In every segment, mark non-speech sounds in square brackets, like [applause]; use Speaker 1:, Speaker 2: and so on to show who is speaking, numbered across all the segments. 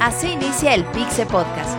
Speaker 1: Así inicia el Pixe Podcast,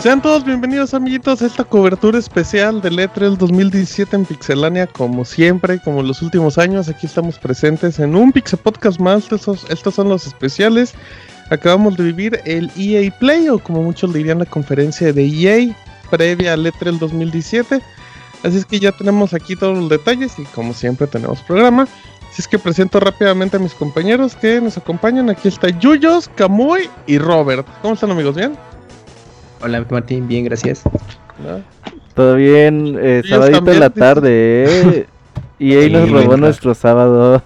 Speaker 2: Sean todos bienvenidos amiguitos a esta cobertura especial del E3 2017 en Pixelania, como siempre, como en los últimos años, aquí estamos presentes en un Pixel Podcast más, estos, estos son los especiales. Acabamos de vivir el EA Play, o como muchos dirían la conferencia de EA, previa al E3 2017. Así es que ya tenemos aquí todos los detalles y como siempre tenemos programa. Así es que presento rápidamente a mis compañeros que nos acompañan. Aquí está Yuyos, Kamui y Robert. ¿Cómo están amigos? ¿Bien?
Speaker 3: Hola Martín, bien, gracias.
Speaker 2: ¿No?
Speaker 4: Todo bien, eh, sabadito en la tarde, ¿eh? [laughs] Y ahí
Speaker 3: Sí,
Speaker 4: nos robó
Speaker 3: venga.
Speaker 4: nuestro sábado.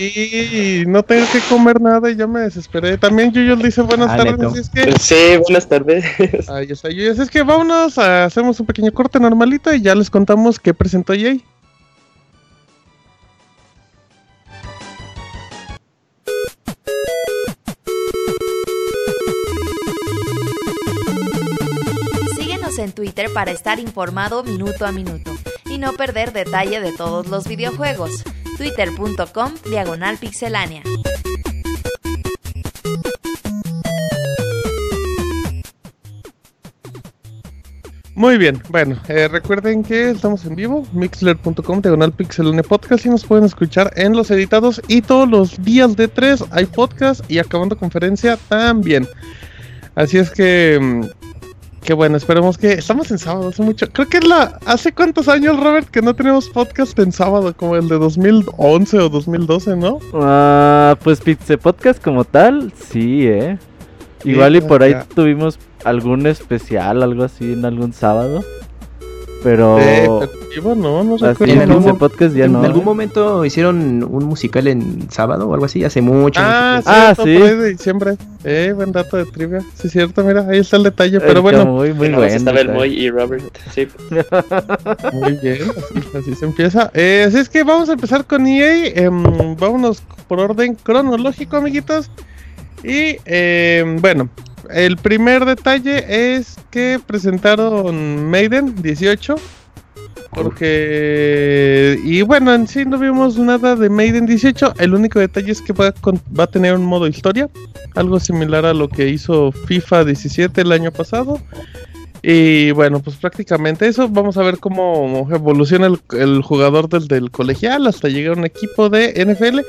Speaker 2: Y [laughs] no tengo que comer nada y ya me desesperé. También Yuyos dice buenas
Speaker 3: Ah,
Speaker 2: tardes.
Speaker 3: neto.
Speaker 2: Así es que
Speaker 3: Sí, buenas tardes.
Speaker 2: Ahí está, Yuyos. Es que vámonos, a- hacemos un pequeño corte normalito y ya les contamos qué presentó EA.
Speaker 1: En Twitter para estar informado minuto a minuto y no perder detalle de todos los videojuegos. Twitter.com Diagonal Pixelánea.
Speaker 2: Muy bien, bueno, eh, recuerden que estamos en vivo, mixler.com, diagonal pixelone podcast y nos pueden escuchar en los editados y todos los días de tres hay podcast y acabando conferencia también. Así es que, que bueno, esperemos que estamos en sábado, hace mucho, creo que es la, hace cuántos años Robert que no tenemos podcast en sábado, como el de 2011 o 2012, ¿no?
Speaker 4: Ah, pues Pizze Podcast como tal, sí, ¿eh? Igual y por ahí tuvimos algún especial, algo así en algún sábado. Pero...
Speaker 2: Eh, no, no
Speaker 4: así
Speaker 2: recuerdo.
Speaker 4: en
Speaker 3: algún
Speaker 4: Podcast ya
Speaker 3: ¿En
Speaker 4: no.
Speaker 3: algún
Speaker 4: ¿eh?
Speaker 3: momento hicieron un musical en sábado o algo así? Hace mucho.
Speaker 2: Ah,
Speaker 3: mucho
Speaker 2: sí,
Speaker 4: Ah, sí.
Speaker 2: de diciembre. Eh, buen dato de trivia. Sí, cierto, mira, ahí está el detalle.
Speaker 4: El
Speaker 2: Pero bueno,
Speaker 4: Camuy, muy
Speaker 5: Bueno, estaba el
Speaker 4: está.
Speaker 5: Moy y Robert. Sí. [laughs]
Speaker 2: muy bien, así, así se empieza. Eh, así es que vamos a empezar con EA. em, vámonos por orden cronológico, amiguitos. Y em, bueno, el primer detalle es que presentaron Maiden 18. Porque. Y bueno, en sí no vimos nada de Maiden 18. El único detalle es que va va a tener un modo historia. Algo similar a lo que hizo FIFA 17 el año pasado. Y bueno, pues prácticamente eso. Vamos a ver cómo evoluciona el, jugador desde el colegial hasta llegar a un equipo de NFL.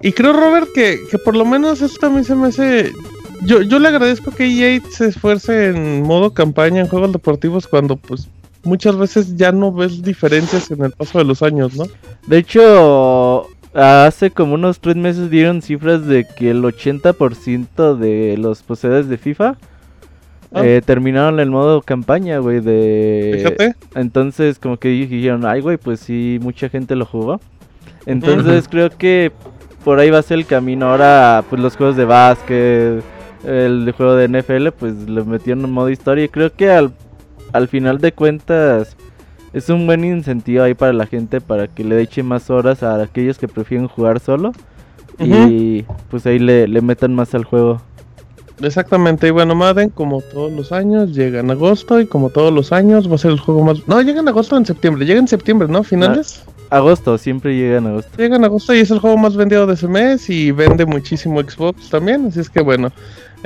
Speaker 2: Y creo, Robert, que, que por lo menos a mí se me hace. Yo, yo le agradezco que EA se esfuerce en modo campaña en juegos deportivos cuando pues muchas veces ya no ves diferencias en el paso de los años, ¿no?
Speaker 4: De hecho, hace como unos tres meses dieron cifras de que el 80% de los poseedores de FIFA
Speaker 2: Ah.
Speaker 4: eh, terminaron el modo campaña, güey, de...
Speaker 2: Fíjate.
Speaker 4: Entonces, como que dijeron, ay, güey, pues sí, mucha gente lo jugó. Entonces, creo que por ahí va a ser el camino. Ahora, pues los juegos de básquet, el juego de NFL, pues lo metieron en modo historia. Y creo que al, al final de cuentas es un buen incentivo ahí para la gente para que le eche más horas a aquellos que prefieren jugar solo. Y pues ahí le, le metan más al juego.
Speaker 2: Exactamente, y bueno, Madden, como todos los años, llega en agosto y como todos los años va a ser el juego más... No, llega en agosto o en septiembre, llega en septiembre, ¿no? ¿Finales?
Speaker 4: Agosto, siempre llega en agosto.
Speaker 2: Llega en agosto y es el juego más vendido de ese mes y vende muchísimo Xbox también, así es que bueno.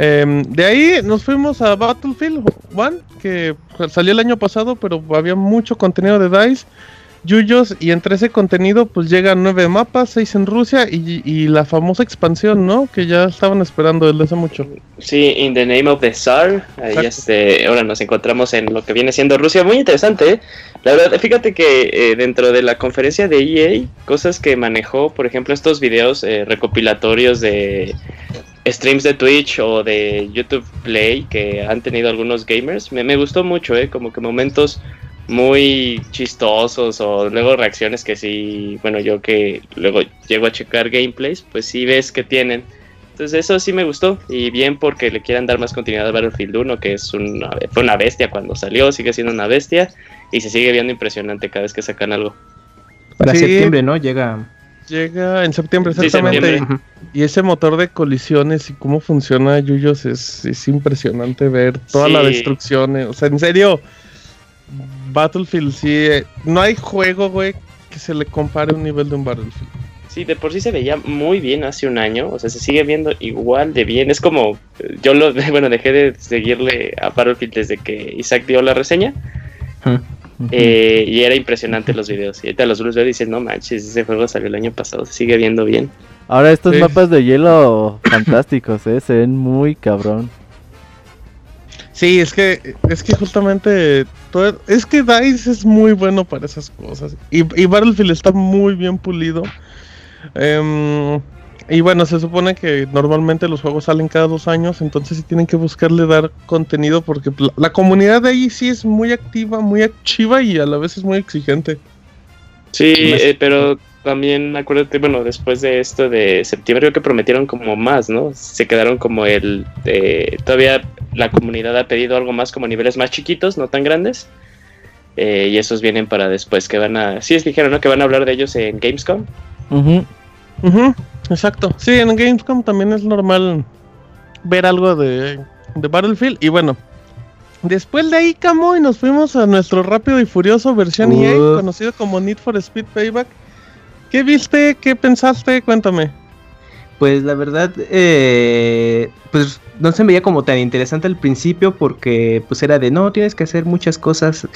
Speaker 2: Em, de ahí nos fuimos a Battlefield 1, que salió el año pasado, pero había mucho contenido de DICE. Yuyos, y entre ese contenido pues llegan nueve mapas, seis en Rusia y, y la famosa expansión, ¿no? Que ya estaban esperando desde hace mucho.
Speaker 5: Sí, In the Name of the Tsar. Ahí este, ahora nos encontramos en lo que viene siendo Rusia. Muy interesante, ¿eh? La verdad, fíjate que eh, dentro de la conferencia de EA, cosas que manejó, por ejemplo, estos videos eh, recopilatorios de streams de Twitch o de YouTube Play que han tenido algunos gamers, me, me gustó mucho, ¿eh? Como que momentos muy chistosos o luego reacciones que sí, bueno, yo que luego llego a checar gameplays, pues sí ves que tienen. Entonces eso sí me gustó y bien porque le quieran dar más continuidad a Battlefield 1, que es una, fue una bestia cuando salió, sigue siendo una bestia y se sigue viendo impresionante cada vez que sacan algo.
Speaker 3: Para
Speaker 2: Sí.
Speaker 3: septiembre, ¿no? Llega.
Speaker 2: Llega en septiembre,
Speaker 5: Sí,
Speaker 2: exactamente.
Speaker 5: septiembre.
Speaker 2: Y ese motor de colisiones y cómo funciona Yuyos es, es impresionante ver toda la destrucción. eh. O sea, en serio, Battlefield sí. eh, no hay juego, güey, que se le compare un nivel de un Battlefield.
Speaker 5: Sí, de por sí se veía muy bien hace un año, o sea, se sigue viendo igual de bien. Es como, yo lo, [laughs] bueno, dejé de seguirle a Battlefield desde que Isaac dio la reseña Eh, y era impresionante los videos. Y ahorita los veo y dices, no manches, ese juego salió el año pasado, se sigue viendo bien.
Speaker 4: Ahora estos
Speaker 2: Sí.
Speaker 4: mapas de hielo fantásticos, ¿eh? Se ven muy cabrón.
Speaker 2: Sí, es que, es que justamente todo- es que DICE es muy bueno para esas cosas. Y, y Battlefield está muy bien pulido. Em, y bueno, se supone que normalmente los juegos salen cada dos años, entonces sí tienen que buscarle dar contenido porque la, la comunidad de ahí sí es muy activa, muy activa y a la vez es muy exigente.
Speaker 5: Sí,
Speaker 3: Más-
Speaker 5: eh, pero también acuérdate, bueno, después de esto de septiembre creo que prometieron como más, ¿no? Se quedaron como el... eh, todavía la comunidad ha pedido algo más como niveles más chiquitos, no tan grandes. Eh, y esos vienen para después, que van a... Sí, es dijeron, ¿no? Que van a hablar de ellos en Gamescom.
Speaker 4: Ujú.
Speaker 2: Ujú, exacto. Sí, en Gamescom también es normal ver algo de, de Battlefield. Y bueno, después de ahí, Camo, y nos fuimos a nuestro rápido y furioso versión EA, conocido como Need for Speed Payback. ¿Qué viste? ¿Qué pensaste? Cuéntame.
Speaker 3: Pues la verdad, eh, pues no se veía como tan interesante al principio porque pues era de no, tienes que hacer muchas cosas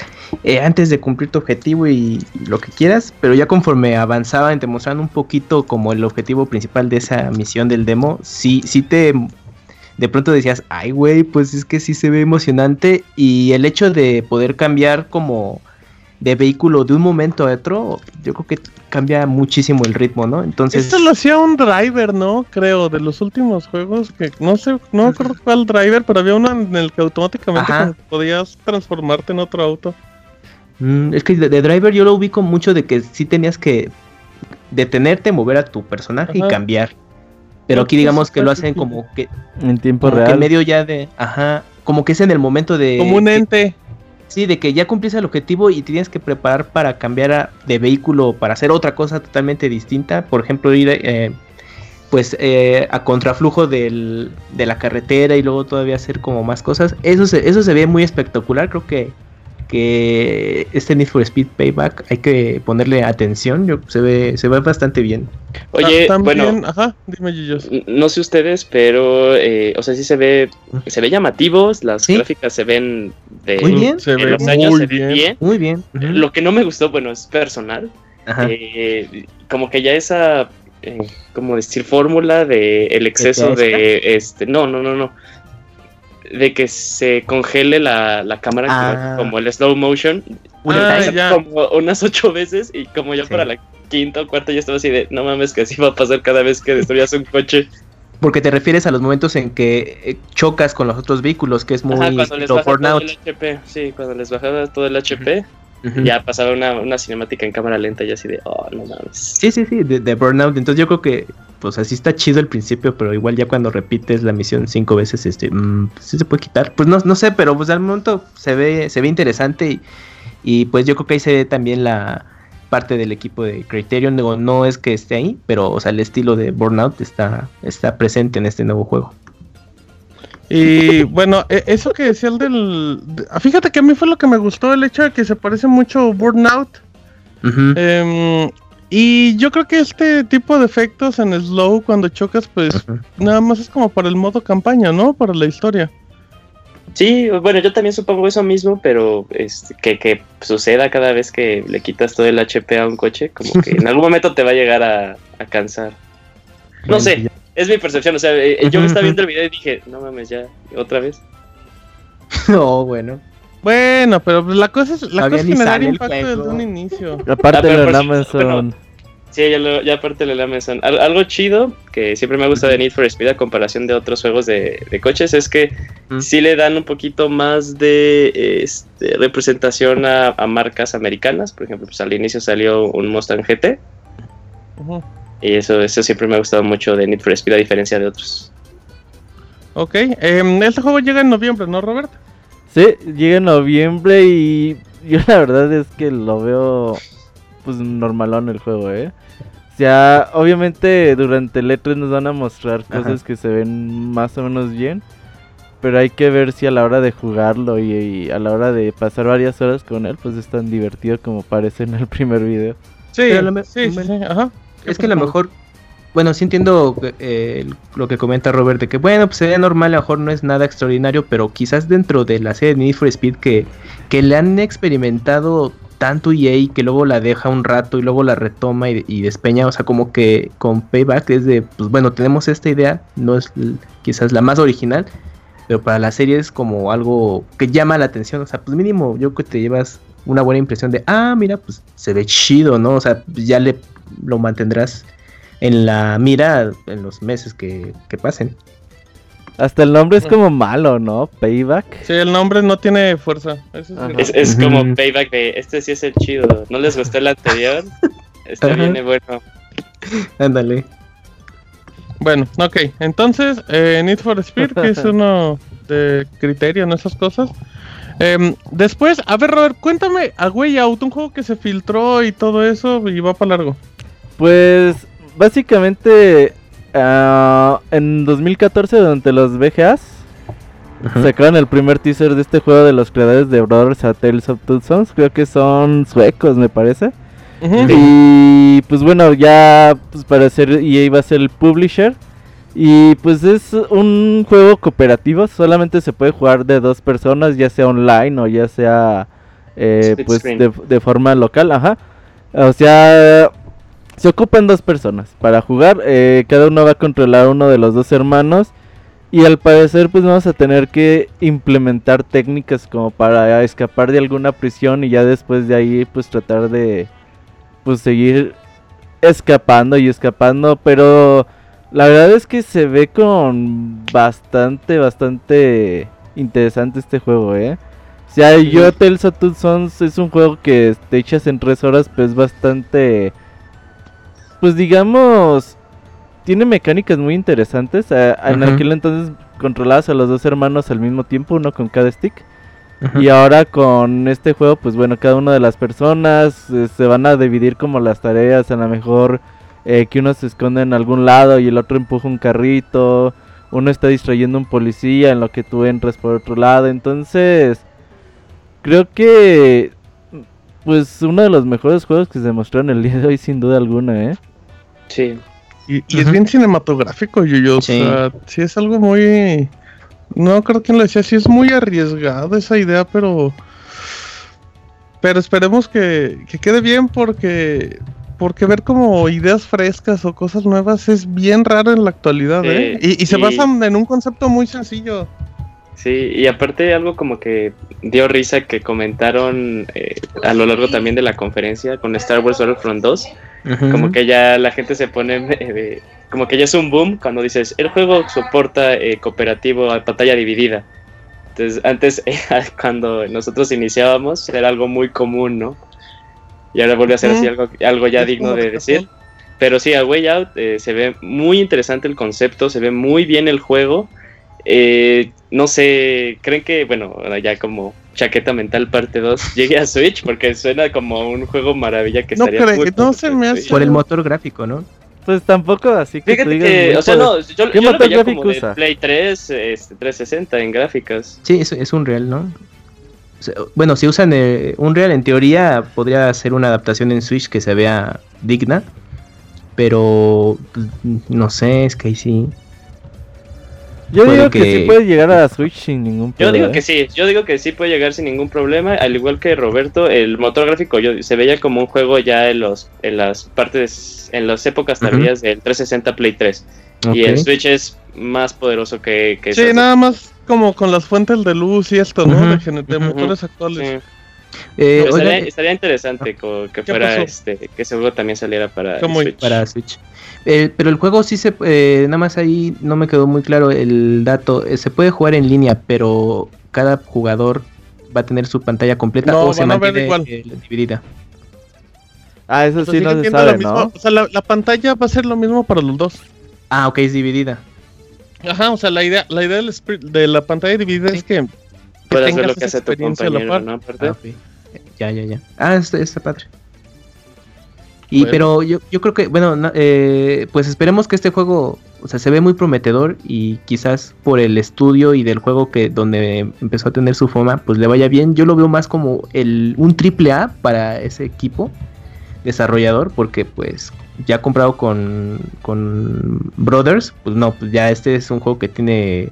Speaker 3: eh, antes de cumplir tu objetivo y, y lo que quieras, pero ya conforme avanzaban te mostraban un poquito como el objetivo principal de esa misión del demo, sí, sí te de pronto decías, ay güey, pues es que sí se ve emocionante y el hecho de poder cambiar como de vehículo de un momento a otro, yo creo que cambia muchísimo el ritmo, ¿no? Entonces...
Speaker 2: Esto lo hacía un driver, ¿no? Creo, de los últimos juegos que no sé, no me acuerdo cuál driver, pero había uno en el que automáticamente
Speaker 3: Ajá.
Speaker 2: podías transformarte en otro auto.
Speaker 3: Mm, es que de, de Driver yo lo ubico mucho de que sí tenías que detenerte, mover a tu personaje
Speaker 2: Ajá.
Speaker 3: y cambiar. Pero aquí digamos que lo hacen como que,
Speaker 4: En tiempo
Speaker 3: como que
Speaker 4: real.
Speaker 3: en medio ya de, ajá, como que es en el momento de,
Speaker 2: Como un
Speaker 3: que-
Speaker 2: ente.
Speaker 3: Sí, de que ya cumpliste el objetivo y tienes que preparar para cambiar de vehículo para hacer otra cosa totalmente distinta. Por ejemplo, ir eh, pues eh, a contraflujo del, de la carretera y luego todavía hacer como más cosas. Eso se, eso se ve muy espectacular. Creo que, que este Need for Speed Payback hay que ponerle atención. Yo, se, ve, se ve bastante bien.
Speaker 5: Oye,
Speaker 2: también,
Speaker 5: bueno,
Speaker 2: ajá, dime
Speaker 5: n- no sé ustedes, pero, eh, o sea, sí se ve, se ve llamativos, las
Speaker 3: Sí.
Speaker 5: gráficas se ven de,
Speaker 3: Muy bien.
Speaker 2: Se ve
Speaker 5: los años,
Speaker 2: muy
Speaker 5: se
Speaker 2: bien.
Speaker 5: bien.
Speaker 3: Muy bien.
Speaker 5: Lo que no me gustó, bueno, es personal.
Speaker 3: Ajá.
Speaker 5: Eh, como que ya esa, eh, como decir, fórmula de el exceso de, este, no, no, no, no, de que se congele la, la cámara
Speaker 3: Ah.
Speaker 5: como el slow motion,
Speaker 2: Ah, ya.
Speaker 5: como unas ocho veces y como ya
Speaker 3: Sí.
Speaker 5: para la quinta o cuarta ya estaba así de, no mames, que así va a pasar cada vez que destruyas un coche.
Speaker 3: Porque te refieres a los momentos en que eh, chocas con los otros vehículos, que es muy
Speaker 5: Ajá, cuando les todo el HP, sí, cuando les bajaba todo el HP, Ya pasaba una, una cinemática en cámara lenta y así de, oh, no mames.
Speaker 3: Sí, sí, sí, de, de Burnout. Entonces yo creo que, pues así está chido al principio, pero igual ya cuando repites la misión cinco veces, este, mm, pues, sí se puede quitar. Pues no, no sé, pero pues al momento se ve, se ve interesante y, y pues yo creo que ahí se ve también la parte del equipo de Criterion. Digo, no es que esté ahí, pero o sea, el estilo de Burnout está, está presente en este nuevo juego.
Speaker 2: Y bueno, e- eso que decía el del... de- ah, Fíjate que a mí fue lo que me gustó, el hecho de que se parece mucho a Burnout. Em, y yo creo que este tipo de efectos en slow cuando chocas, pues nada más es como para el modo campaña, ¿no? Para la historia.
Speaker 5: Sí, bueno, yo también supongo eso mismo, pero este, que, que suceda cada vez que le quitas todo el HP a un coche, como que en [laughs] algún momento te va a llegar a, a cansar. No sé, es mi percepción, o sea, eh, yo me estaba viendo el video y dije, no mames, ya, otra vez. [laughs]
Speaker 3: No, bueno.
Speaker 2: Bueno, pero la cosa es, la cosa es generar impacto desde un inicio.
Speaker 4: Aparte
Speaker 5: Ah,
Speaker 4: de
Speaker 5: por
Speaker 4: la Amazon.
Speaker 5: Sí, ya, lo- ya aparte de la Amazon. Al- algo chido que siempre me ha gustado de Need for Speed a comparación de otros juegos de, de coches es que
Speaker 3: Mm.
Speaker 5: sí le dan un poquito más de este, representación a, a marcas americanas. Por ejemplo, pues al inicio salió un Mustang GT
Speaker 2: Ujú.
Speaker 5: Y eso, eso siempre me ha gustado mucho de Need for Speed a diferencia de otros.
Speaker 2: Ok, em, este juego llega en noviembre, ¿no, Robert?
Speaker 4: Sí, llega en noviembre y yo la verdad es que lo veo pues normalón el juego, ¿eh? O sea, obviamente durante el E3 nos van a mostrar
Speaker 3: Ajá.
Speaker 4: cosas que se ven más o menos bien, pero hay que ver si a la hora de jugarlo y, y a la hora de pasar varias horas con él, pues es tan divertido como parece en el primer video.
Speaker 2: Sí,
Speaker 3: Pero me-
Speaker 2: sí, sí, ajá.
Speaker 3: Es que a lo mejor, bueno, sí entiendo eh, lo que comenta Robert, de que bueno, pues sería normal, a lo mejor no es nada extraordinario, pero quizás dentro de la serie de Need for Speed que, que le han experimentado tanto EA que luego la deja un rato y luego la retoma y, y despeña, o sea, como que con Payback es de, pues bueno, tenemos esta idea, no es quizás la más original, pero para la serie es como algo que llama la atención, o sea, pues mínimo yo creo que te llevas una buena impresión de, ah, mira, pues se ve chido, ¿no? O sea, ya le lo mantendrás en la mira en los meses que, que pasen.
Speaker 4: Hasta el nombre es como malo, ¿no? Payback.
Speaker 2: Sí, el nombre no tiene fuerza. Eso es
Speaker 5: como payback de este sí es el chido. ¿No les gustó el anterior? Este
Speaker 3: Ajá.
Speaker 5: viene bueno.
Speaker 3: Ándale.
Speaker 2: Bueno, ok. Entonces, eh, Need for Speed, que es [laughs] uno de criterio en esas cosas. Em, después, a ver, Robert, cuéntame a Way Out, un juego que se filtró y todo eso y va para largo.
Speaker 4: Pues básicamente ah, en 2014 durante los VGAs sacaron el primer teaser de este juego de los creadores de Brothers a Tales of Two Sons. Creo que son suecos, me parece. Y pues bueno, ya pues para ser EA va a ser el publisher. Y pues es un juego cooperativo, solamente se puede jugar de dos personas, ya sea online o ya sea eh, pues de, de forma local, ajá. O sea, se ocupan dos personas para jugar, eh, cada uno va a controlar uno de los dos hermanos. Y al parecer pues vamos a tener que implementar técnicas como para escapar de alguna prisión y ya después de ahí pues tratar de pues seguir escapando y escapando, pero la verdad es que se ve con bastante, bastante interesante este juego, ¿eh? O sea, yo Tales of Two Sons es un juego que te echas en tres horas, pues es bastante, pues digamos, tiene mecánicas muy interesantes. eh, en aquel entonces controlabas a los dos hermanos al mismo tiempo, uno con cada stick. Y ahora con este juego, pues bueno, cada una de las personas eh, se van a dividir como las tareas. A lo mejor eh, que uno se esconde en algún lado y el otro empuja un carrito. Uno está distrayendo a un policía en lo que tú entras por otro lado. Entonces, creo que pues uno de los mejores juegos que se mostraron el día de hoy, sin duda alguna, ¿eh?
Speaker 5: Sí.
Speaker 2: Y, y es bien cinematográfico, Yuyo.
Speaker 3: Sí.
Speaker 2: O sea, sí es algo muy. No creo que lo decía, sí es muy arriesgado esa idea, pero. Pero esperemos que, que quede bien porque. Porque ver como ideas frescas o cosas nuevas es bien raro en la actualidad,
Speaker 5: Sí,
Speaker 2: ¿eh? Y, y se
Speaker 5: y-
Speaker 2: basan en un concepto muy sencillo.
Speaker 5: Sí, y aparte algo como que dio risa que comentaron eh, a lo largo también de la conferencia con Star Wars Battlefront 2,
Speaker 3: Ujú.
Speaker 5: como que ya la gente se pone, eh, como que ya es un boom cuando dices, el juego soporta eh, cooperativo a pantalla dividida. Entonces, antes, [laughs] eh, cuando nosotros iniciábamos, era algo muy común, ¿no? Y ahora vuelve a ser así algo, algo ya digno de decir. Pero sí, a Way Out eh, se ve muy interesante el concepto, se ve muy bien el juego. Eh, no sé, ¿creen que, bueno, ya como chaqueta mental parte 2, [laughs] llegue a Switch? Porque suena como un juego maravilla que
Speaker 2: No
Speaker 5: estaría muy
Speaker 2: no se me hace-
Speaker 3: Por el motor gráfico, ¿no?
Speaker 4: Pues tampoco así que tú
Speaker 5: Fíjate
Speaker 4: digas
Speaker 5: que, o sea, no, yo,
Speaker 4: ¿Qué
Speaker 5: yo lo
Speaker 4: motor
Speaker 5: veía como
Speaker 4: gráfico
Speaker 5: de
Speaker 4: usa?
Speaker 5: Play 3, este, 360 en gráficas.
Speaker 3: Sí, es, es un real, ¿no? Bueno, si usan eh, un real, en teoría podría ser una adaptación en Switch que se vea digna. Pero pues, no sé, es que ahí sí.
Speaker 4: Yo digo que... sí puede llegar a Switch sin ningún
Speaker 5: Yo
Speaker 4: problema.
Speaker 5: digo
Speaker 4: ¿eh?
Speaker 5: que sí, yo digo que sí puede llegar sin ningún problema, al igual que Roberto, el motor gráfico yo, se veía como un juego ya en los en las partes en las épocas tardías del 360 Play 3 y el Switch es más poderoso que, que
Speaker 2: Sí,
Speaker 5: esas-
Speaker 2: nada más como con las fuentes de luz y esto, ¿no?
Speaker 3: Ujú,
Speaker 2: de, motores actuales.
Speaker 5: Sí.
Speaker 3: Eh,
Speaker 5: estaría, estaría interesante que
Speaker 2: ¿Qué
Speaker 5: fuera
Speaker 2: pasó?
Speaker 5: este que ese juego también saliera para. Switch.
Speaker 3: para Switch. Eh, pero el juego sí se... eh, nada más ahí no me quedó muy claro el dato. Eh, se puede jugar en línea, pero cada jugador va a tener su pantalla completa
Speaker 2: No,
Speaker 3: o se mantiene eh, dividida.
Speaker 4: Ah, eso sí no se sabe,
Speaker 2: lo mismo,
Speaker 4: ¿no?
Speaker 2: O sea, la, la pantalla va a ser lo mismo para los dos.
Speaker 3: Ah, ok, es dividida.
Speaker 2: Ajá, o sea, la idea, la idea del de la pantalla dividida
Speaker 3: Sí.
Speaker 2: es que, que tengas
Speaker 5: lo que
Speaker 2: esa
Speaker 5: hace tu
Speaker 2: experiencia a la
Speaker 5: compañero,
Speaker 2: par.
Speaker 5: ¿no? Aparte.
Speaker 3: Ah, ok. Ya, ya, ya. Ah, está, está padre. Y
Speaker 2: Bueno.
Speaker 3: pero yo, yo creo que, bueno, eh, pues esperemos que este juego, o sea, se ve muy prometedor y quizás por el estudio y del juego que donde empezó a tener su fama, pues le vaya bien. Yo lo veo más como el un triple A para ese equipo desarrollador, porque pues ya comprado con, con Brothers, pues no, pues ya este es un juego que tiene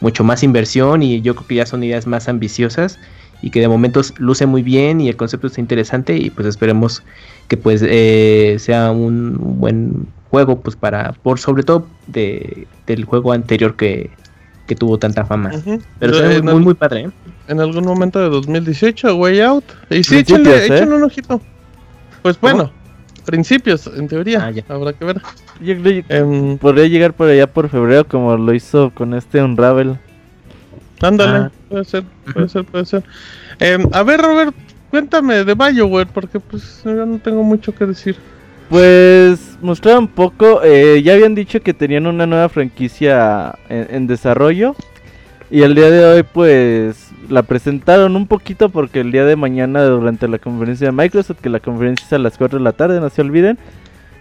Speaker 3: mucho más inversión y yo creo que ya son ideas más ambiciosas y que de momentos luce muy bien y el concepto está interesante y pues esperemos que pues eh, sea un, buen juego pues para por sobre todo de, del juego anterior que, que tuvo tanta fama pero
Speaker 2: Yo,
Speaker 3: está muy, muy,
Speaker 2: al-
Speaker 3: muy padre ¿eh?
Speaker 2: en algún momento de 2018, Way Out. Y sí,
Speaker 4: ¿eh?
Speaker 2: échenle un ojito. Pues bueno, principios, en teoría.
Speaker 3: Ah, ya.
Speaker 2: Habrá que ver.
Speaker 4: Yo creo que
Speaker 2: Em,
Speaker 4: podría llegar por allá por febrero como lo hizo con este Unravel.
Speaker 2: ándale,
Speaker 3: Ah.
Speaker 2: puede ser, puede ser, puede ser. Em, a ver, Robert, cuéntame de BioWare, porque pues yo no tengo mucho que decir.
Speaker 4: Pues mostraron un poco, eh, ya habían dicho que tenían una nueva franquicia en, en desarrollo y el día de hoy pues la presentaron un poquito porque el día de mañana durante la conferencia de Microsoft, que la conferencia es a las 4 de la tarde, no se olviden,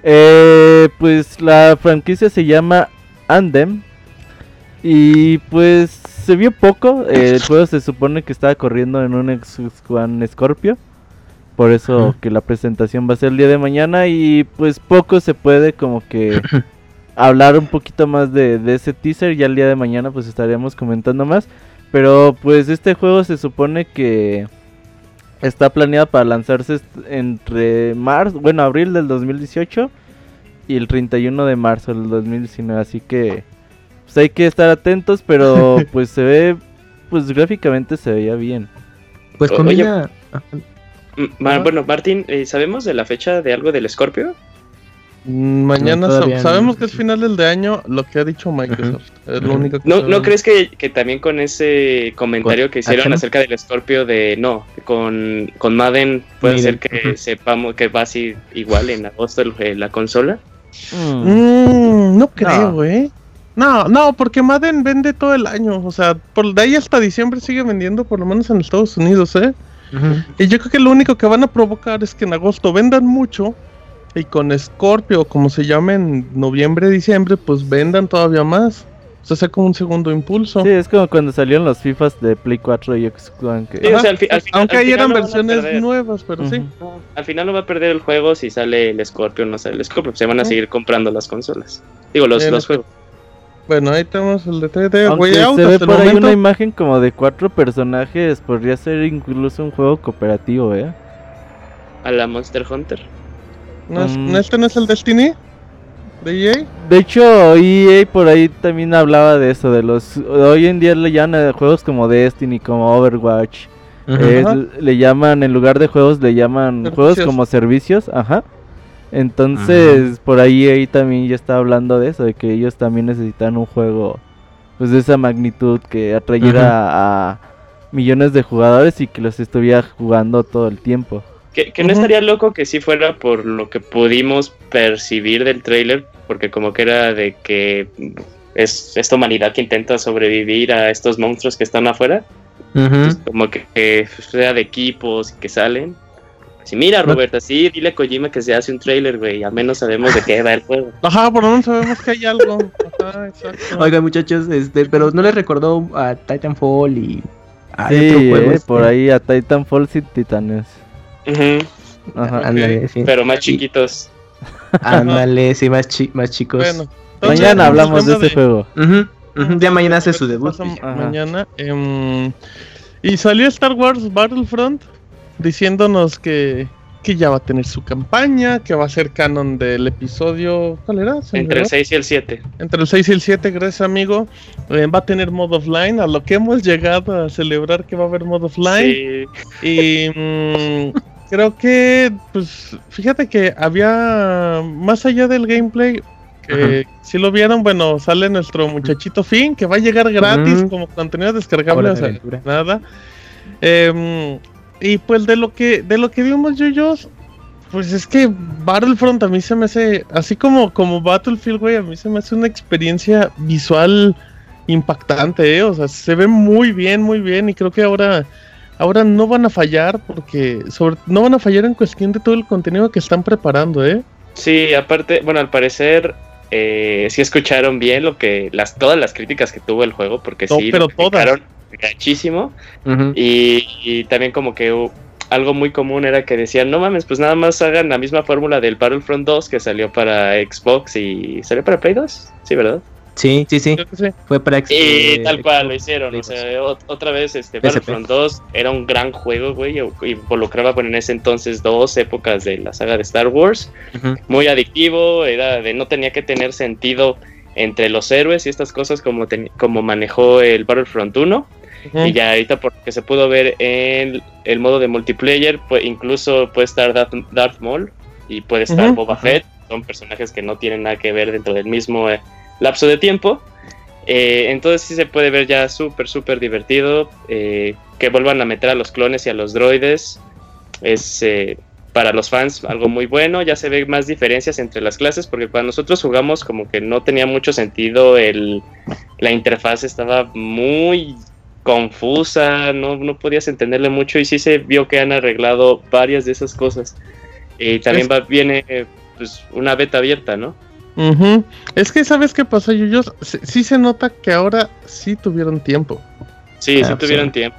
Speaker 4: eh, pues la franquicia se llama Andem y pues se vio poco, eh, el juego se supone que estaba corriendo en un Xbox One Scorpio. Por eso que la presentación va a ser el día de mañana y pues poco se puede como que [laughs] hablar un poquito más de, de ese teaser. Ya el día de mañana pues estaríamos comentando más. Pero pues este juego se supone que está planeado para lanzarse entre marzo, bueno, abril del 2018 y el 31 de marzo del 2019. Así que pues hay que estar atentos, pero [laughs] pues se ve, pues gráficamente se veía bien.
Speaker 3: pues combina
Speaker 2: Ajá.
Speaker 5: bueno, Martín, eh, ¿sabemos de la fecha de algo del Scorpio?
Speaker 2: Mm, Mañana
Speaker 3: No,
Speaker 2: sab-
Speaker 3: todavía no.
Speaker 2: sabemos que es final del de año, lo que ha dicho Microsoft. Es lo único que
Speaker 5: ¿No. ¿no crees que, que también con ese comentario
Speaker 3: ¿Con
Speaker 5: que hicieron acerca del Scorpio de no, con, con Madden puede
Speaker 3: Miren,
Speaker 5: ser que sepamos que va así igual en agosto el- eh, la consola?
Speaker 4: Mm.
Speaker 2: Mm, no creo,
Speaker 4: No.
Speaker 2: güey. No, no, porque Madden vende todo el año. O sea, por de ahí hasta diciembre sigue vendiendo, por lo menos en Estados Unidos, ¿eh? Y yo creo que lo único que van a provocar es que en agosto vendan mucho. Y con Scorpio, como se llama en noviembre, diciembre, pues vendan todavía más. O sea, sea como un segundo impulso.
Speaker 4: Sí, es como cuando salieron los FIFAs de Play 4 y Xbox
Speaker 5: Sí, o sea, al fi- al final-
Speaker 2: Aunque
Speaker 5: al
Speaker 2: ahí eran versiones nuevas, pero sí.
Speaker 5: Al final no va a perder el juego si sale el Scorpio o no sale el Scorpio. Se van a seguir comprando las consolas. Digo, los,
Speaker 2: Bien,
Speaker 5: los juegos.
Speaker 2: Bueno, ahí tenemos el detalle de
Speaker 4: Aunque
Speaker 2: Way Out.
Speaker 4: se ve por ahí
Speaker 2: momento.
Speaker 4: una imagen como de cuatro personajes, podría ser incluso un juego cooperativo, ¿eh?
Speaker 5: A la Monster Hunter.
Speaker 2: ¿No es-
Speaker 4: Mm.
Speaker 2: ¿Este no es el Destiny? ¿De EA?
Speaker 4: De hecho, EA por ahí también hablaba de eso, de los... Hoy en día le llaman a juegos como Destiny, como Overwatch. Eh, le llaman, en lugar de juegos, le llaman juegos como servicios, ajá. Entonces, por ahí EA también ya está hablando de eso, de que ellos también necesitan un juego pues de esa magnitud que atrayera a millones de jugadores y que los estuviera jugando todo el tiempo.
Speaker 5: Que, que no estaría loco que sí fuera por lo que pudimos percibir del trailer, porque como que era de que es esta humanidad que intenta sobrevivir a estos monstruos que están afuera, pues, como que, que sea de equipos y que salen. Si mira, Roberta, sí, dile a Kojima que se hace un trailer, güey, al menos sabemos de qué va el juego. [laughs]
Speaker 2: Ajá, por lo menos sabemos que hay algo. Ajá, exacto.
Speaker 3: Oigan muchachos, este, pero no les recordó a Titanfall y a
Speaker 4: sí,
Speaker 3: otro juego.
Speaker 4: eh,
Speaker 3: este?
Speaker 4: por ahí a Titanfall y Titanes.
Speaker 5: Ujú,
Speaker 4: Ajá.
Speaker 3: Ándale, sí.
Speaker 5: Pero más chiquitos. [laughs]
Speaker 3: Ándale, sí, más, chi- más chicos.
Speaker 2: Bueno, entonces,
Speaker 4: Mañana hablamos de ese juego.
Speaker 3: Ujú, ya mañana hace su debut.
Speaker 2: Mañana. em, y salió Star Wars Battlefront diciéndonos que, que ya va a tener su campaña, que va a ser canon del episodio. ¿Cuál era?
Speaker 5: Entre el
Speaker 2: olvidó.
Speaker 5: 6 y el 7.
Speaker 2: Entre el 6 y el 7, gracias amigo. Eh, va a tener modo offline, a lo que hemos llegado a celebrar que va a haber modo offline.
Speaker 5: Sí,
Speaker 2: Y mm, [laughs] creo que, pues, fíjate que había, más allá del gameplay, que si lo vieron, bueno, sale nuestro muchachito Finn, que va a llegar gratis como contenido descargable, o
Speaker 3: de
Speaker 2: sea,
Speaker 3: aventura.
Speaker 2: nada. Em, y pues de lo que, de lo que vimos Yuyos, pues es que Battlefront a mí se me hace, así como, como Battlefield, güey, a mí se me hace una experiencia visual impactante, ¿eh? O sea, se ve muy bien, muy bien, y creo que ahora ahora no van a fallar porque sobre no van a fallar en cuestión de todo el contenido que están preparando, ¿eh?
Speaker 5: Sí, aparte, bueno, al parecer eh, sí escucharon bien lo que las todas las críticas que tuvo el juego, porque
Speaker 2: No,
Speaker 5: sí
Speaker 2: pero
Speaker 5: lo
Speaker 2: todas.
Speaker 3: Ujú.
Speaker 5: Y, y también como que algo muy común era que decían, no mames, pues nada más hagan la misma fórmula del Battlefront 2 que salió para Xbox y salió para Play 2, sí, ¿verdad?
Speaker 3: Sí, sí, sí.
Speaker 2: Sí.
Speaker 3: Fue para
Speaker 5: Y
Speaker 3: eh,
Speaker 5: tal cual lo
Speaker 3: Xbox,
Speaker 5: hicieron, o sea, ot- otra vez este. Battlefront 2 era un gran juego, güey, y involucraba bueno, en ese entonces dos épocas de la saga de Star Wars, muy adictivo, era de no tenía que tener sentido entre los héroes y estas cosas como, ten- como manejó el Battlefront 1.
Speaker 2: Ujú.
Speaker 5: Y ya ahorita por lo que se pudo ver en el modo de multiplayer, pues incluso puede estar Darth, Darth Maul y puede estar. Boba Fett. Son personajes que no tienen nada que ver dentro del mismo eh, lapso de tiempo. Eh, entonces sí se puede ver ya súper, súper divertido. eh, que vuelvan a meter a los clones y a los droides. Es eh, para los fans algo muy bueno. Ya se ve más diferencias entre las clases porque cuando nosotros jugamos como que no tenía mucho sentido el, la interfaz estaba muy confusa, no, no podías entenderle mucho y sí se vio que han arreglado varias de esas cosas. Y también va, viene pues, una beta abierta, ¿no?
Speaker 2: Ujú. Es que sabes qué pasa, Yuyos, sí, sí se nota que ahora sí tuvieron tiempo.
Speaker 5: Sí,
Speaker 3: Ah,
Speaker 5: sí tuvieron
Speaker 3: sí.
Speaker 5: tiempo.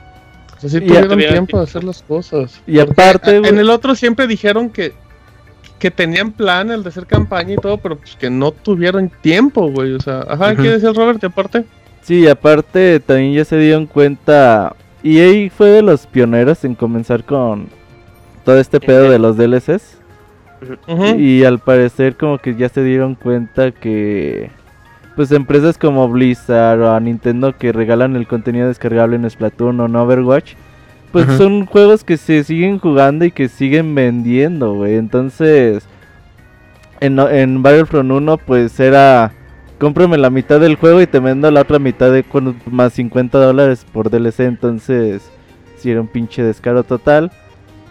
Speaker 2: O sea, sí tuvieron
Speaker 5: tuvieron
Speaker 2: tiempo de hacer las cosas.
Speaker 4: Y
Speaker 2: Porque
Speaker 4: aparte,
Speaker 2: en el otro siempre dijeron que que tenían plan el de hacer campaña y todo, pero pues que no tuvieron tiempo, güey. O sea, ajá. ¿qué decía el Robert? Y aparte,
Speaker 4: Sí, y aparte también ya se dieron cuenta. EA fue de los pioneros en comenzar con todo este pedo de los DLCs. Y al parecer como que ya se dieron cuenta que pues empresas como Blizzard o a Nintendo que regalan el contenido descargable en Splatoon o en Overwatch, pues son juegos que se siguen jugando y que siguen vendiendo, güey. Entonces, en, en Battlefront 1 pues era cómprame la mitad del juego y te vendo la otra mitad de con- más 50 dólares por DLC, entonces si era un pinche descaro total.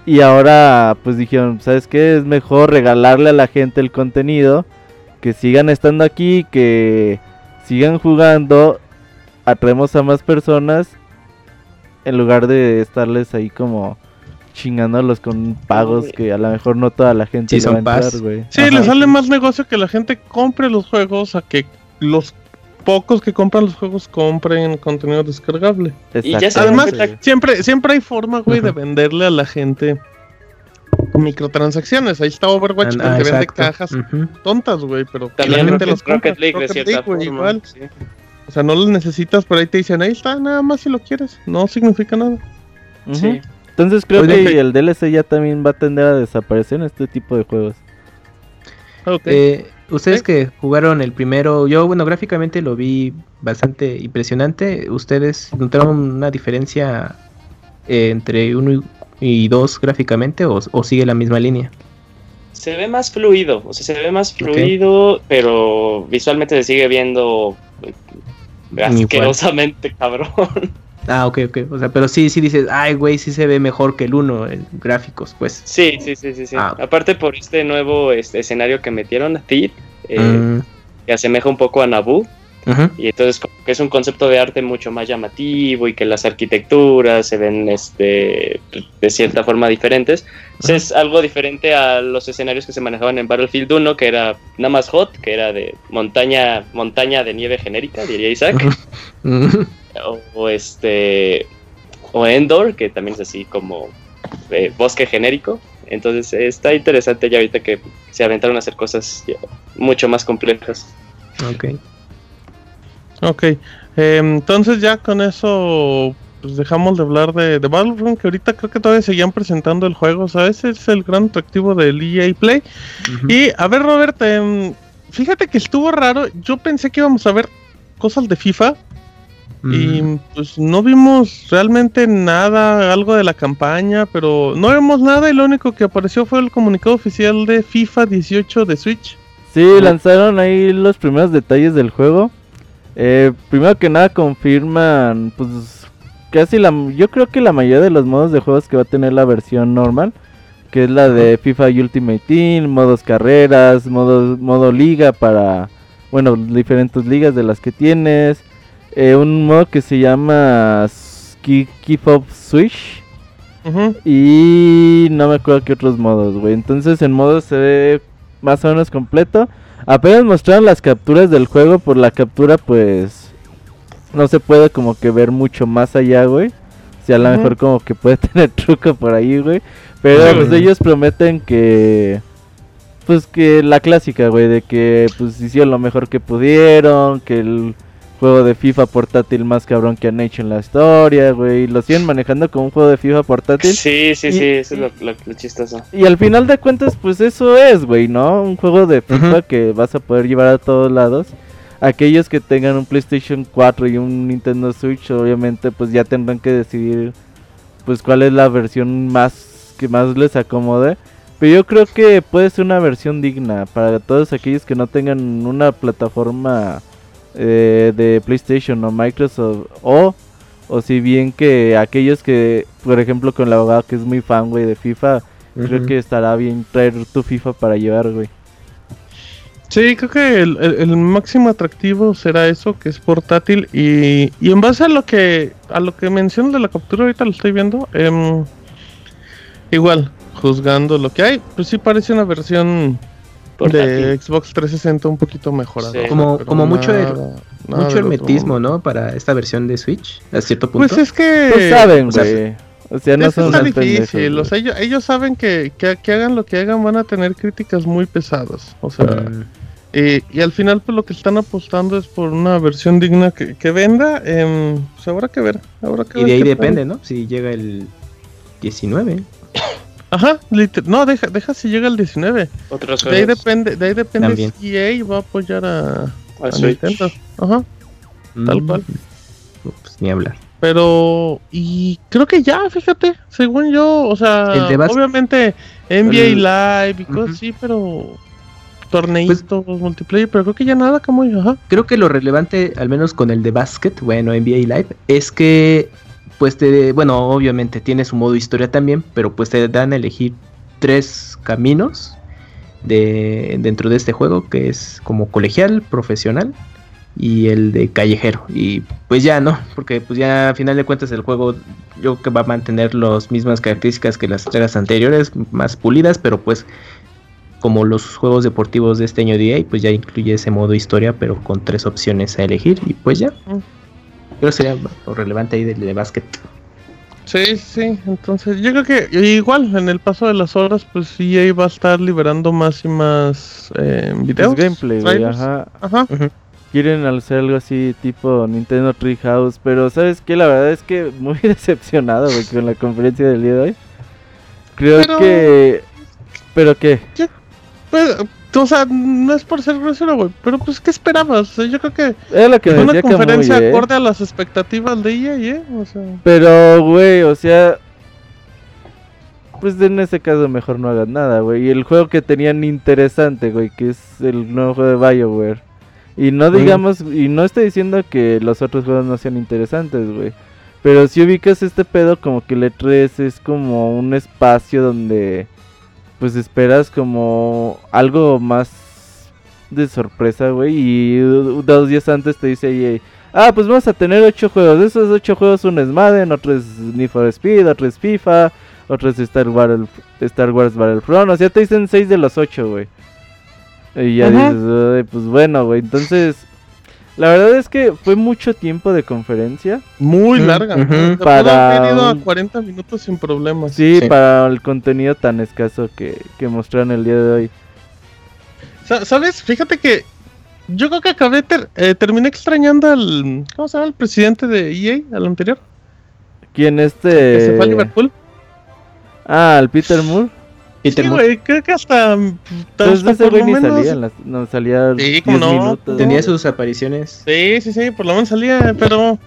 Speaker 4: Y ahora pues dijeron, ¿sabes qué? Es mejor regalarle a la gente el contenido, que sigan estando aquí, que sigan jugando, atraemos a más personas en lugar de estarles ahí como chingándolos con pagos que a lo mejor no toda la gente
Speaker 3: Sí,
Speaker 4: le va a entrar, güey.
Speaker 2: Sí,
Speaker 3: Ajá.
Speaker 2: le sale más negocio que la gente compre los juegos a que los pocos que compran los juegos compren contenido descargable.
Speaker 5: Y ya se
Speaker 2: Además, siempre, siempre hay forma, güey, de venderle a la gente microtransacciones. Ahí está Overwatch
Speaker 3: Ah,
Speaker 2: que vende
Speaker 3: exacto.
Speaker 2: cajas tontas, güey, pero
Speaker 5: También
Speaker 2: la gente
Speaker 5: Rocket,
Speaker 2: los compra.
Speaker 5: Rocket League de
Speaker 2: Rocket
Speaker 5: cierta
Speaker 2: League, güey,
Speaker 5: forma.
Speaker 2: igual.
Speaker 5: sí.
Speaker 2: O sea, no los necesitas, pero ahí te dicen, ahí está, nada más si lo quieres. No significa nada.
Speaker 5: Sí.
Speaker 4: Entonces creo que el DLC ya también va a tender a desaparecer en este tipo de juegos.
Speaker 2: Ok.
Speaker 3: Eh, Ustedes que jugaron el primero, yo bueno, gráficamente lo vi bastante impresionante. ¿Ustedes notaron una diferencia eh, entre uno y, y dos gráficamente o, o sigue la misma línea?
Speaker 5: Se ve más fluido, o sea, se ve más fluido, pero visualmente se sigue viendo asquerosamente [laughs] cabrón.
Speaker 3: Ah, ok, ok. O sea, pero sí, sí dices, ay, güey, sí se ve mejor que el uno en gráficos, pues.
Speaker 5: Sí, sí, sí, sí, sí.
Speaker 3: Ah.
Speaker 5: Aparte por este nuevo este, escenario que metieron, Thief, eh,
Speaker 3: Mm,
Speaker 5: que asemeja un poco a Naboo, y entonces como que es un concepto de arte mucho más llamativo y que las arquitecturas se ven este de cierta forma diferentes. Es algo diferente a los escenarios que se manejaban en Battlefield 1, que era nada más hot, que era de montaña, montaña de nieve genérica, diría Isaac. O, o este o Endor que también es así como eh, bosque genérico entonces está interesante ya ahorita que se aventaron a hacer cosas ya mucho más complejas
Speaker 3: Ok.
Speaker 2: Ok, eh, entonces ya con eso pues dejamos de hablar de, de Battlefront, que ahorita creo que todavía seguían presentando el juego, o sea, ese es el gran atractivo del EA Play. Y a ver, Robert, em, fíjate que estuvo raro, yo pensé que íbamos a ver cosas de FIFA y pues no vimos realmente nada, algo de la campaña, pero no vimos nada y lo único que apareció fue el comunicado oficial de FIFA 18 de Switch.
Speaker 4: Sí, lanzaron ahí los primeros detalles del juego. Eh, primero que nada confirman, pues casi la, yo creo que la mayoría de los modos de juegos que va a tener la versión normal, que es la de FIFA Ultimate Team, modos carreras, modo, modo liga para, bueno, diferentes ligas de las que tienes, eh, un modo que se llama Keep Up Switch. Y no me acuerdo qué otros modos, güey. Entonces en modo se ve más o menos completo. Apenas mostraron las capturas del juego. Por la captura, pues. No se puede como que ver mucho más allá, güey. Si a lo mejor como que puede [laughs] tener truco por ahí, güey. Pero pues ellos prometen que. Pues que la clásica, güey. De que pues hicieron lo mejor que pudieron. Que el juego de FIFA portátil más cabrón que han hecho en la historia, güey. Lo siguen manejando como un juego de FIFA portátil.
Speaker 5: Sí, sí,
Speaker 4: Y-
Speaker 5: sí, eso es lo, lo- lo chistoso.
Speaker 4: Y al final de cuentas, pues eso es, güey, ¿no? Un juego de FIFA que vas a poder llevar a todos lados. Aquellos que tengan un PlayStation 4 y un Nintendo Switch, obviamente, pues ya tendrán que decidir, pues cuál es la versión más que más les acomode. Pero yo creo que puede ser una versión digna para todos aquellos que no tengan una plataforma eh, de PlayStation o Microsoft o o si bien que aquellos que, por ejemplo, con la abogada que es muy fan, güey, de FIFA, Creo que estará bien traer tu FIFA para llevar, güey.
Speaker 2: Sí, creo que el, el- el máximo atractivo será eso, que es portátil y, y en base a lo que a lo que mencionas de la captura ahorita lo estoy viendo, em, igual juzgando lo que hay, pues sí parece una versión de. Xbox 360 un poquito mejorada.
Speaker 5: Sí.
Speaker 3: Como- mucho
Speaker 2: nada-
Speaker 3: Mucho hermetismo. ¿no? Para esta versión de Switch, a cierto punto.
Speaker 2: Pues es que
Speaker 4: Pues saben,
Speaker 3: o sea,
Speaker 4: güey. O sea, no
Speaker 2: es que
Speaker 4: son
Speaker 2: está difícil, o sea, ellos, ellos saben que, que, que hagan lo que hagan van a tener críticas muy pesadas, o sea,
Speaker 3: Mm,
Speaker 2: Eh, y al final, pues lo que están apostando es por una versión digna que, que venda. em, pues habrá que ver. Habrá que
Speaker 3: y
Speaker 2: ver
Speaker 3: de ahí depende,
Speaker 2: tal.
Speaker 3: ¿no? Si llega el 19.
Speaker 2: Ajá, no, deja, deja si llega el 19.
Speaker 5: Otros
Speaker 2: De ahí depende, de ahí depende
Speaker 3: También.
Speaker 2: si EA va a apoyar a,
Speaker 5: a
Speaker 2: a. Nintendo. Ajá, tal
Speaker 3: Mm,
Speaker 2: cual.
Speaker 3: Pues ni hablar.
Speaker 2: Pero, y creo que ya, fíjate, según yo, o sea, obviamente NBA
Speaker 3: el-
Speaker 2: Live y cosas.
Speaker 3: Pues
Speaker 2: así, pero torneitos, multiplayer, pero creo que ya nada como yo, ajá.
Speaker 3: Creo que lo relevante, al menos con el de Basket, bueno, NBA Live, es que, pues te, bueno, obviamente tiene su modo historia también, pero pues te dan a elegir tres caminos de, dentro de este juego, que es como colegial, profesional y el de callejero. Y pues ya, ¿no? Porque pues ya a final de cuentas el juego yo creo que va a mantener las mismas características que las entregas anteriores, más pulidas, pero pues como los juegos deportivos de este año de EA, pues ya incluye ese modo historia, pero con tres opciones a elegir y pues ya. Creo que sería lo relevante ahí del de básquet.
Speaker 2: Sí, sí, entonces yo creo que igual en el paso de las horas pues EA va a estar liberando más y más eh,
Speaker 4: Pues
Speaker 2: videos.
Speaker 4: gameplay, güey, ajá.
Speaker 2: Ajá.
Speaker 4: Quieren hacer algo así tipo Nintendo Treehouse, pero ¿sabes qué? La verdad es que [laughs] muy decepcionado, güey, con la conferencia del día de hoy. Creo
Speaker 2: Pero-
Speaker 4: que... ¿Pero qué?
Speaker 2: Pues, o sea, no es por ser grosero, güey, pero pues ¿qué esperabas? O sea, yo creo que
Speaker 4: Es lo que me
Speaker 2: una conferencia
Speaker 4: Camuy, ¿eh?
Speaker 2: acorde a las expectativas de EA, ¿eh? O sea,
Speaker 4: Pero, güey, o sea... Pues en ese caso mejor no hagan nada, güey. Y el juego que tenían interesante, güey, que es el nuevo juego de BioWare. Y no
Speaker 3: Mm.
Speaker 4: digamos, y no estoy diciendo que los otros juegos no sean interesantes, güey. Pero si ubicas este pedo, como que el E3 es como un espacio donde pues esperas como algo más de sorpresa, güey. Y dos días antes te dice EA, ah, pues vamos a tener ocho juegos. De esos ocho juegos, uno es Madden, otro es Need for Speed, otro es FIFA, otro es Star Wars, Star Wars Battlefront. O sea, te dicen seis de los ocho, güey. Y ya
Speaker 2: Ajá.
Speaker 4: dices, "Ay, pues bueno, güey. Entonces, la verdad es que fue mucho tiempo de conferencia.
Speaker 2: muy larga. Se pudo
Speaker 4: Para
Speaker 2: a
Speaker 4: un-
Speaker 2: 40 minutos sin problemas.
Speaker 4: Sí,
Speaker 3: Sí.
Speaker 4: para el contenido tan escaso que, que mostraron el día de hoy.
Speaker 2: Sa- ¿Sabes? Fíjate que yo creo que acabé, ter- eh, terminé extrañando al, ¿cómo se llama? El presidente de EA, al anterior,
Speaker 4: ¿Quién
Speaker 2: que
Speaker 4: este?
Speaker 2: se fue a Liverpool.
Speaker 4: Ah, el Peter Moore.
Speaker 3: Peter
Speaker 2: Sí, güey, creo que hasta,
Speaker 4: Pues
Speaker 2: hasta
Speaker 4: ese
Speaker 2: por
Speaker 4: güey
Speaker 2: lo
Speaker 4: ni
Speaker 2: menos...
Speaker 4: salía, las- no salía
Speaker 2: Sí,
Speaker 4: 10
Speaker 2: cómo no,
Speaker 4: minutos.
Speaker 3: Tenía sus apariciones.
Speaker 2: Sí, sí, sí, por lo menos salía, pero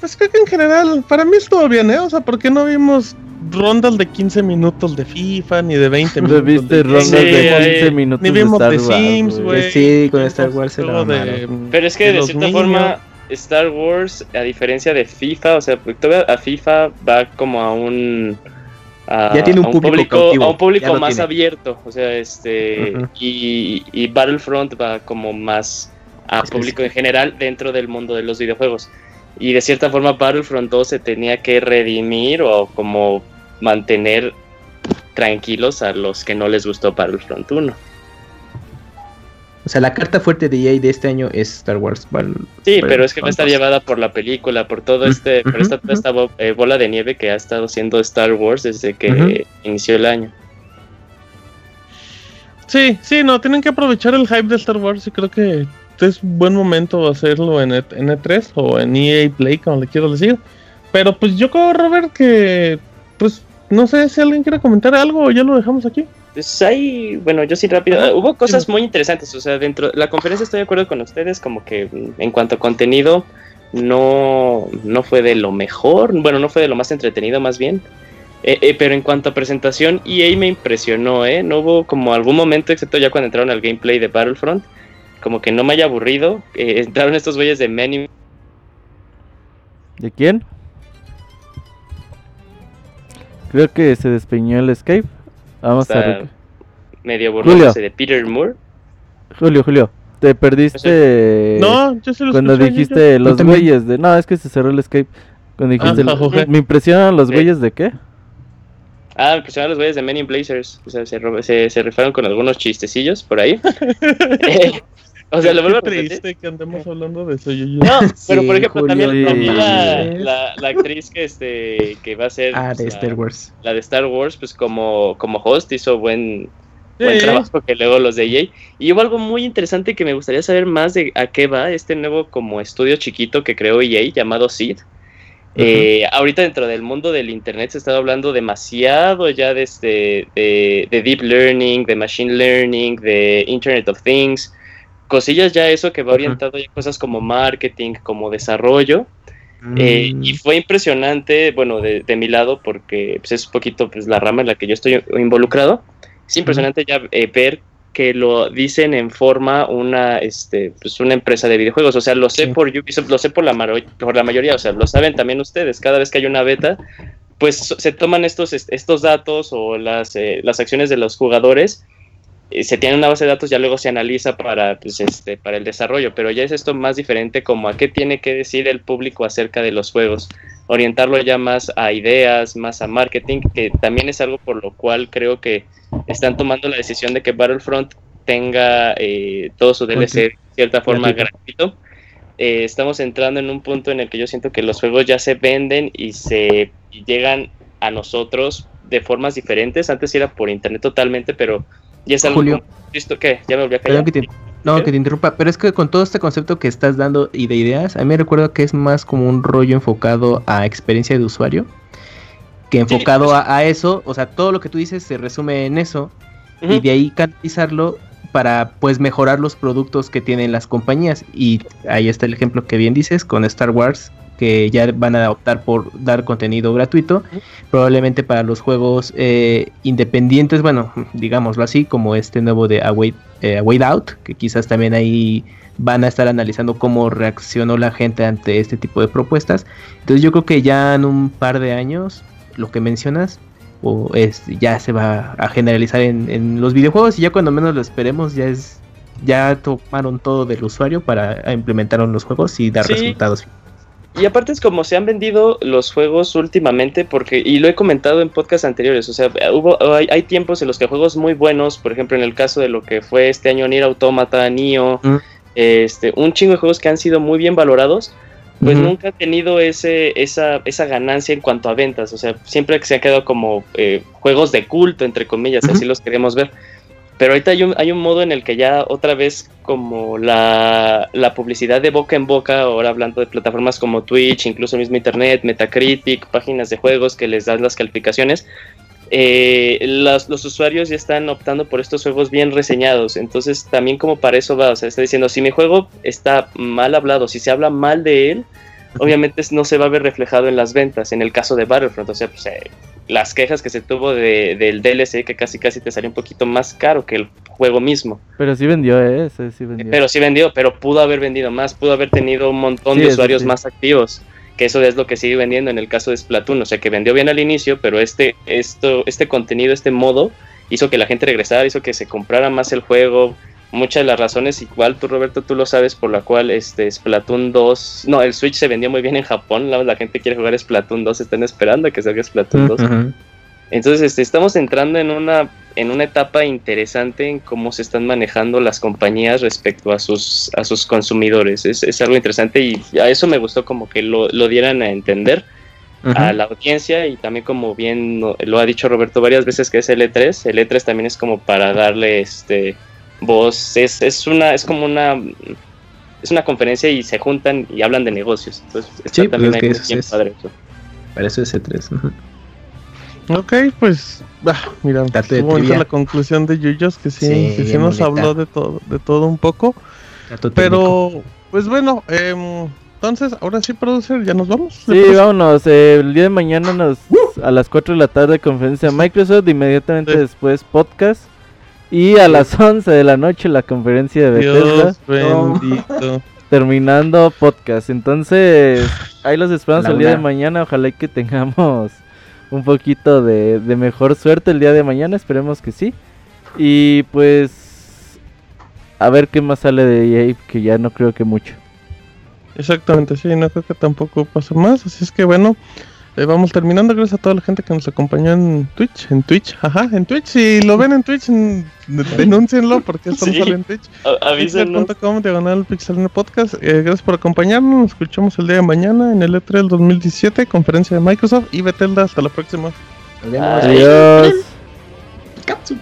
Speaker 2: pues creo que en general, para mí estuvo bien, ¿eh? O sea, ¿por qué no vimos rondas de 15 minutos de FIFA, ni de 20 [laughs]
Speaker 4: No
Speaker 2: minutos?
Speaker 4: viste
Speaker 2: de
Speaker 4: rondas
Speaker 5: Sí,
Speaker 4: de
Speaker 5: ahí-
Speaker 4: 15 minutos
Speaker 2: Ni
Speaker 4: de
Speaker 2: vimos
Speaker 4: Star
Speaker 2: de
Speaker 4: Wars,
Speaker 2: Sims, güey.
Speaker 3: Sí, con Star Wars se
Speaker 2: Luego de-.
Speaker 5: Pero es que de
Speaker 2: los
Speaker 5: cierta
Speaker 2: niños.
Speaker 5: forma, Star Wars, a diferencia de FIFA, o sea, todavía a FIFA va como a un. A-
Speaker 3: Ya tiene un
Speaker 5: a
Speaker 3: público
Speaker 5: a un público más
Speaker 3: tiene.
Speaker 5: abierto, o sea, este. Y, y Battlefront va como más a público en general dentro del mundo de los videojuegos. Y de cierta forma, Battlefront 2 se tenía que redimir o como mantener tranquilos a los que no les gustó Battlefront 1.
Speaker 3: O sea, la carta fuerte de EA de este año es Star Wars.
Speaker 5: Sí, pero es que va a estar llevada por la película, por todo este, por esta,
Speaker 3: ujú,
Speaker 5: esta bo- eh, bola de nieve que ha estado siendo Star Wars desde que inició el año.
Speaker 2: Sí, sí, no, tienen que aprovechar el hype de Star Wars y creo que es un buen momento hacerlo en, E- en E3 o en EA Play, como le quiero decir. Pero pues yo creo, Robert, que pues no sé si alguien quiere comentar algo o ya lo dejamos aquí.
Speaker 5: Pues hay, bueno, yo sí rápido,
Speaker 2: Ajá,
Speaker 5: hubo cosas muy interesantes, o sea, dentro de la conferencia estoy de acuerdo con ustedes, como que mm, en cuanto a contenido no, no fue de lo mejor, bueno, no fue de lo más entretenido más bien, Eh, eh, pero en cuanto a presentación, EA me impresionó, ¿eh? No hubo como algún momento, excepto ya cuando entraron al gameplay de Battlefront, como que no me haya aburrido, eh, [laughs] entraron estos güeyes de Many
Speaker 4: ¿De quién? Creo que se despeñó el Skype. Vamos a
Speaker 5: Está
Speaker 4: ver.
Speaker 5: medio burlándose de Peter Moore.
Speaker 4: Julio, Julio, te perdiste
Speaker 2: no, yo se lo
Speaker 4: cuando
Speaker 2: escuché,
Speaker 4: dijiste
Speaker 2: yo-
Speaker 4: los güeyes de... No, es que se cerró el Skype. Cuando dijiste...
Speaker 2: Ah.
Speaker 4: Me impresionan los
Speaker 5: Sí.
Speaker 4: güeyes de qué?
Speaker 5: Ah, me impresionaron los güeyes de Men in Blazers. O sea, se, se rifaron con algunos chistecillos por ahí. [laughs] Eh, o sea, lo vuelvo a repetir.
Speaker 2: triste que andemos hablando de eso. Yo, yo-
Speaker 5: No, pero
Speaker 3: Sí,
Speaker 5: por ejemplo,
Speaker 3: Julio,
Speaker 5: también, también la, la, la actriz que este que va a ser
Speaker 3: Ah,
Speaker 5: pues,
Speaker 3: de
Speaker 5: la,
Speaker 3: Star Wars.
Speaker 5: la de Star Wars, pues como, como host hizo buen, buen trabajo que luego los de EA. Y hubo algo muy interesante que me gustaría saber más de a qué va este nuevo como estudio chiquito que creó EA llamado Seed. Eh, ahorita dentro del mundo del internet se está hablando demasiado ya de, este, de, de deep learning, de machine learning, de Internet of Things, cosillas ya eso que va orientado ya a cosas como marketing, como desarrollo. Eh,
Speaker 3: Mm,
Speaker 5: y fue impresionante, bueno, de, de mi lado, porque pues, es un poquito pues, la rama en la que yo estoy involucrado. Es impresionante ya eh, ver que lo dicen en forma una, este, pues, una empresa de videojuegos. O sea, lo sé
Speaker 3: Sí.
Speaker 5: por Ubisoft, lo sé por la, por la mayoría, o sea, lo saben también ustedes. Cada vez que hay una beta, pues se toman estos, est- estos datos o las, eh, las acciones de los jugadores se tiene una base de datos, ya luego se analiza para, pues, este, para el desarrollo, pero ya es esto más diferente como a qué tiene que decir el público acerca de los juegos, orientarlo ya más a ideas, más a marketing, que también es algo por lo cual creo que están tomando la decisión de que Battlefront tenga eh, todo su DLC de cierta forma
Speaker 3: Gratuito.
Speaker 5: Eh, estamos entrando en un punto en el que yo siento que los juegos ya se venden y se llegan a nosotros de formas diferentes. Antes era por internet totalmente, pero ya es algo
Speaker 3: Julio.
Speaker 5: ¿Listo? ¿Qué? Ya me volví a callar.
Speaker 3: Que te, no, que te interrumpa, pero es que con todo este concepto que estás dando y de ideas, a mí me recuerda que es más como un rollo enfocado a experiencia de usuario, que enfocado
Speaker 5: pues-
Speaker 3: a, a eso, o sea, todo lo que tú dices se resume en eso, y de ahí canalizarlo para pues mejorar los productos que tienen las compañías. Y ahí está el ejemplo que bien dices con Star Wars, que ya van a optar por dar contenido gratuito, probablemente para los juegos eh, independientes, bueno, digámoslo así, como este nuevo de A Way, eh, Out, que quizás también ahí van a estar analizando cómo reaccionó la gente ante este tipo de propuestas. Entonces yo creo que ya en un par de años, lo que mencionas, o es, ya se va a generalizar en, en los videojuegos y ya cuando menos lo esperemos ya es ya tomaron todo del usuario para implementar en los juegos y dar
Speaker 5: Sí.
Speaker 3: resultados.
Speaker 5: Y aparte es como se han vendido los juegos últimamente, porque, y lo he comentado en podcasts anteriores, o sea, hubo, hay, hay tiempos en los que juegos muy buenos, por ejemplo, en el caso de lo que fue este año Nier Automata, Nioh,
Speaker 3: Mm.
Speaker 5: este, un chingo de juegos que han sido muy bien valorados, pues nunca ha tenido ese, esa, esa ganancia en cuanto a ventas, o sea, siempre que se ha quedado como eh, juegos de culto, entre comillas, así los queremos ver. Pero ahorita hay un, hay un modo en el que ya otra vez como la, la publicidad de boca en boca, ahora hablando de plataformas como Twitch, incluso mismo Internet, Metacritic, páginas de juegos que les dan las calificaciones, eh, los, los, usuarios ya están optando por estos juegos bien reseñados. Entonces también como para eso va, o sea, está diciendo, si mi juego está mal hablado, si se habla mal de él, obviamente no se va a ver reflejado en las ventas. En el caso de Battlefront, o sea, pues, eh, las quejas que se tuvo de, del DLC, que casi casi te salió un poquito más caro que el juego mismo.
Speaker 4: Pero sí vendió, ¿eh? sí vendió.
Speaker 5: Pero sí vendió, pero pudo haber vendido más, pudo haber tenido un montón de usuarios más activos que eso es lo que sigue vendiendo en el caso de Splatoon, o sea que vendió bien al inicio, pero este, esto, este contenido, este modo, hizo que la gente regresara, hizo que se comprara más el juego. Muchas de las razones, igual tú Roberto, tú lo sabes, por la cual este Splatoon 2, no, el Switch se vendió muy bien en Japón, la, la gente quiere jugar Splatoon 2, están esperando a que salga Splatoon 2. Entonces este, estamos entrando en una en una etapa interesante en cómo se están manejando las compañías respecto a sus, a sus consumidores. Es, es algo interesante y a eso me gustó como que lo, lo dieran a entender a la audiencia y también como bien lo ha dicho Roberto varias veces que es el E3, el E3 también es como para darle este voz, es, es una, es como una es una conferencia y se juntan y hablan de negocios. Entonces
Speaker 3: está sí, pues también pues es padre eso. Para eso es E3.
Speaker 2: Ok, pues Ah, mira, la conclusión de Yuyos que sí, sí, nos habló de todo, de todo un poco. Pero, pues bueno, eh, entonces, ahora sí, producer, ya nos vamos.
Speaker 4: Sí, vámonos. Eh, el día de mañana nos, a las 4 de la tarde conferencia de Microsoft, inmediatamente después podcast. Y a las 11 de la noche la conferencia de Bethesda.
Speaker 2: bendito. [laughs]
Speaker 4: Terminando podcast. Entonces, ahí los esperamos el día de mañana. Ojalá que tengamos un poquito de, mejor suerte el día de mañana, esperemos que sí. Y pues a ver qué más sale de EA, que ya no creo que mucho.
Speaker 2: Exactamente, sí, no creo que tampoco pase más, así es que bueno, eh, vamos terminando. Gracias a toda la gente que nos acompañó en Twitch. En Twitch, ajá, en Twitch. Si lo ven en Twitch, denúncienlo porque [laughs] esto sí. sale en Twitch. Pixel.com diagonal Pixel Podcast. Eh, gracias por acompañarnos. Nos escuchamos el día de mañana en el E3 2017, conferencia de Microsoft. Y Betelda, hasta la próxima.
Speaker 4: Adiós.
Speaker 1: este